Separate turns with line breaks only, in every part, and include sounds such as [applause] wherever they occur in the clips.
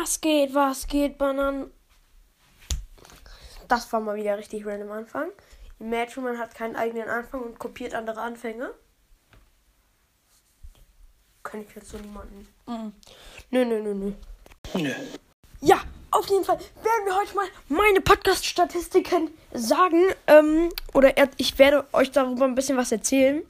Was geht, was geht, Bananen? Das war mal wieder richtig random Anfang. Imagine, man hat keinen eigenen Anfang und kopiert andere Anfänge. Kann ich jetzt so niemanden. Mm. Nö, nö, nö, nö. Nö. Ja, auf jeden Fall werden wir heute mal meine Podcast-Statistiken sagen. Ähm, oder ich werde euch darüber ein bisschen was erzählen.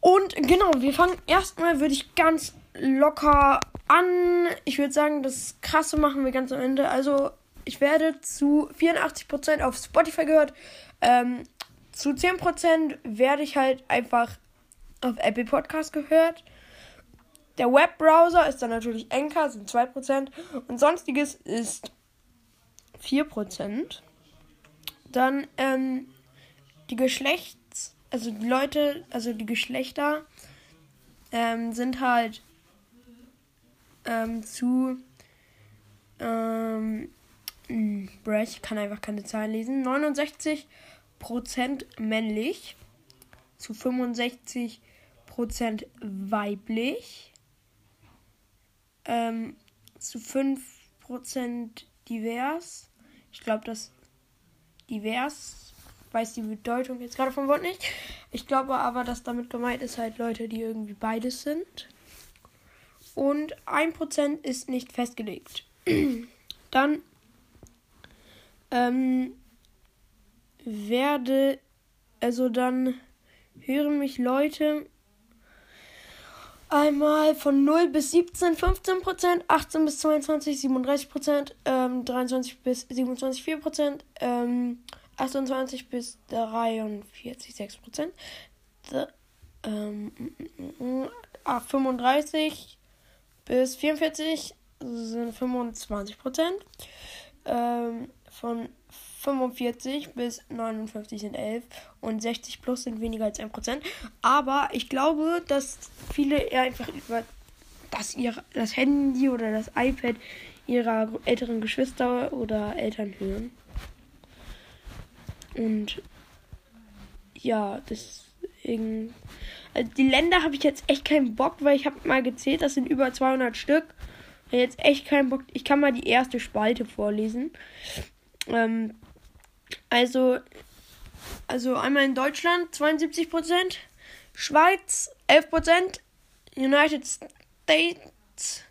Und genau, wir fangen erstmal, würde ich ganz locker an. Ich würde sagen, das Krasse machen wir ganz am Ende. Also, ich werde zu 84% auf Spotify gehört. Ähm, zu 10% werde ich halt einfach auf Apple Podcast gehört. Der Webbrowser ist dann natürlich Anchor, sind 2%. Und sonstiges ist 4%. Dann ähm, die Geschlechts-, also die Leute, also die Geschlechter ähm, sind halt ähm, zu ähm, hm, ich kann einfach keine Zahlen lesen. 69% männlich zu 65% weiblich ähm, zu 5% divers. Ich glaube, das divers weiß die Bedeutung jetzt gerade vom Wort nicht. Ich glaube aber, dass damit gemeint ist halt Leute, die irgendwie beides sind und 1% ist nicht festgelegt. [clears throat] Dann ähm, werde, also dann hören mich Leute einmal von 0 bis 17 15%, 18 bis 22 37%, ähm, 23 bis 27 4%, ähm, 28 bis 43 6%, the, ähm, 35 bis 44 sind 25 Prozent. Ähm, von 45 bis 59 sind 11 und 60 plus sind weniger als 1 Prozent. Aber ich glaube, dass viele eher einfach über das, ihr, das Handy oder das iPad ihrer älteren Geschwister oder Eltern hören. Und ja, deswegen also die Länder habe ich jetzt echt keinen Bock, weil ich habe mal gezählt, das sind über 200 Stück. Jetzt echt keinen Bock. Ich kann mal die erste Spalte vorlesen. Ähm, also, also einmal in Deutschland 72% Schweiz 11% United States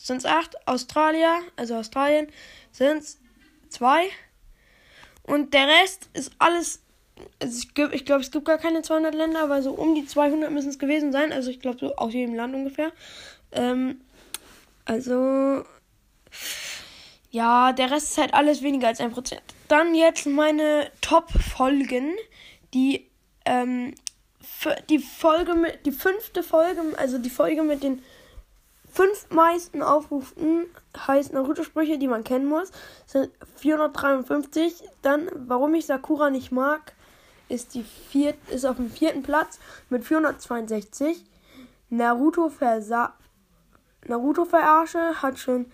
sind es 8, Australia, also Australien sind es 2 und der Rest ist alles also ich, ich glaube, es gibt gar keine 200 Länder, aber so um die 200 müssen es gewesen sein. Also ich glaube, so aus jedem Land ungefähr. Ähm, also, ja, der Rest ist halt alles weniger als 1%. Dann jetzt meine Top-Folgen, die, ähm, die Folge mit, die fünfte Folge, also die Folge mit den fünf meisten Aufrufen heißt Naruto-Sprüche, die man kennen muss, sind 453. Dann, warum ich Sakura nicht mag, ist, die viert, ist auf dem vierten Platz mit 462. Naruto, Versa Naruto Verarsche hat schon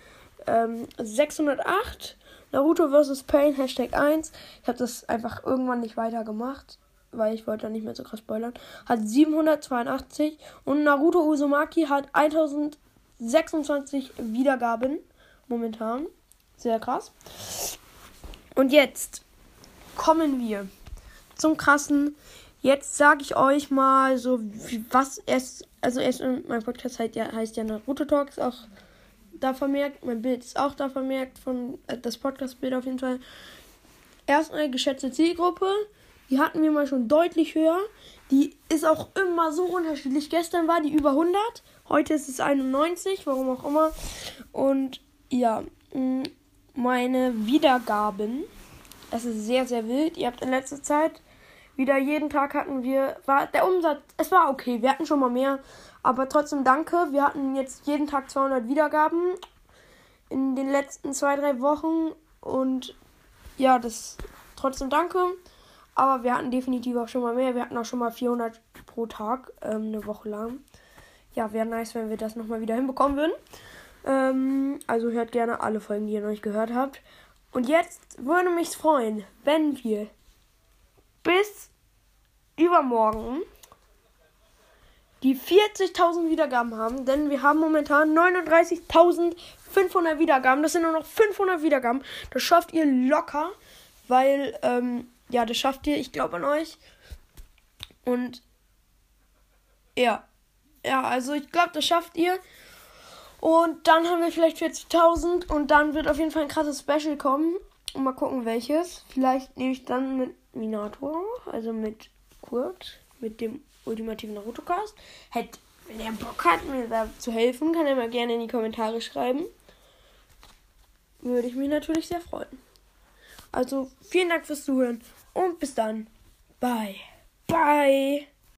ähm, 608. Naruto vs. Pain, Hashtag 1. Ich habe das einfach irgendwann nicht weiter gemacht, weil ich wollte da nicht mehr so krass spoilern. Hat 782. Und Naruto Uzumaki hat 1026 Wiedergaben momentan. Sehr krass. Und jetzt kommen wir zum krassen. Jetzt sage ich euch mal so, was es, also erst mein Podcast heißt ja, heißt ja Naruto Talks auch da vermerkt, mein Bild ist auch da vermerkt von äh, das Podcast-Bild auf jeden Fall. Erst eine geschätzte Zielgruppe, die hatten wir mal schon deutlich höher. Die ist auch immer so unterschiedlich. Gestern war die über 100, heute ist es 91, warum auch immer. Und ja, meine Wiedergaben, das ist sehr, sehr wild. Ihr habt in letzter Zeit wieder jeden Tag hatten wir, war der Umsatz, es war okay, wir hatten schon mal mehr, aber trotzdem danke. Wir hatten jetzt jeden Tag 200 Wiedergaben in den letzten zwei, drei Wochen und ja, das trotzdem danke. Aber wir hatten definitiv auch schon mal mehr. Wir hatten auch schon mal 400 pro Tag, ähm, eine Woche lang. Ja, wäre nice, wenn wir das nochmal wieder hinbekommen würden. Ähm, also hört gerne alle Folgen, die ihr noch nicht gehört habt. Und jetzt würde mich freuen, wenn wir bis übermorgen die 40.000 Wiedergaben haben, denn wir haben momentan 39.500 Wiedergaben. Das sind nur noch 500 Wiedergaben. Das schafft ihr locker, weil, ähm, ja, das schafft ihr. Ich glaube an euch. Und, ja. Ja, also ich glaube, das schafft ihr. Und dann haben wir vielleicht 40.000 und dann wird auf jeden Fall ein krasses Special kommen. Und mal gucken, welches. Vielleicht nehme ich dann mit Minator, also mit Kurt, mit dem ultimativen Naruto-Cast. Hätte, wenn er Bock hat, mir da zu helfen, kann er mal gerne in die Kommentare schreiben. Würde ich mich natürlich sehr freuen. Also, vielen Dank fürs Zuhören und bis dann. Bye. Bye.